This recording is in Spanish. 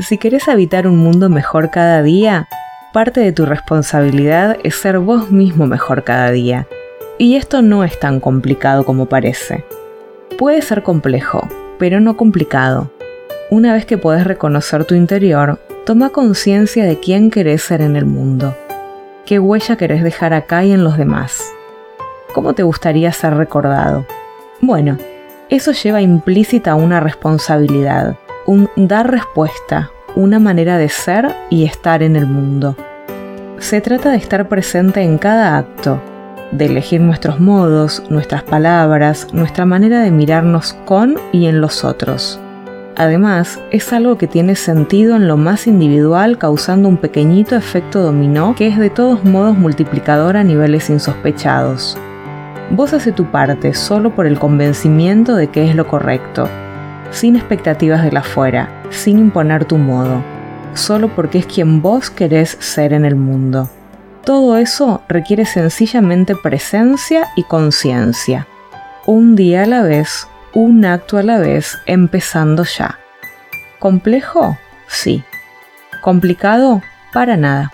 Si querés habitar un mundo mejor cada día, parte de tu responsabilidad es ser vos mismo mejor cada día. Y esto no es tan complicado como parece. Puede ser complejo, pero no complicado. Una vez que podés reconocer tu interior, toma conciencia de quién querés ser en el mundo. ¿Qué huella querés dejar acá y en los demás? ¿Cómo te gustaría ser recordado? Bueno, eso lleva implícita una responsabilidad, un dar respuesta, una manera de ser y estar en el mundo. Se trata de estar presente en cada acto, de elegir nuestros modos, nuestras palabras, nuestra manera de mirarnos con y en los otros. Además, es algo que tiene sentido en lo más individual causando un pequeñito efecto dominó que es de todos modos multiplicador a niveles insospechados. Vos hace tu parte solo por el convencimiento de que es lo correcto, sin expectativas de la fuera, sin imponer tu modo, solo porque es quien vos querés ser en el mundo. Todo eso requiere sencillamente presencia y conciencia. Un día a la vez, un acto a la vez, empezando ya. ¿Complejo? Sí. ¿Complicado? Para nada.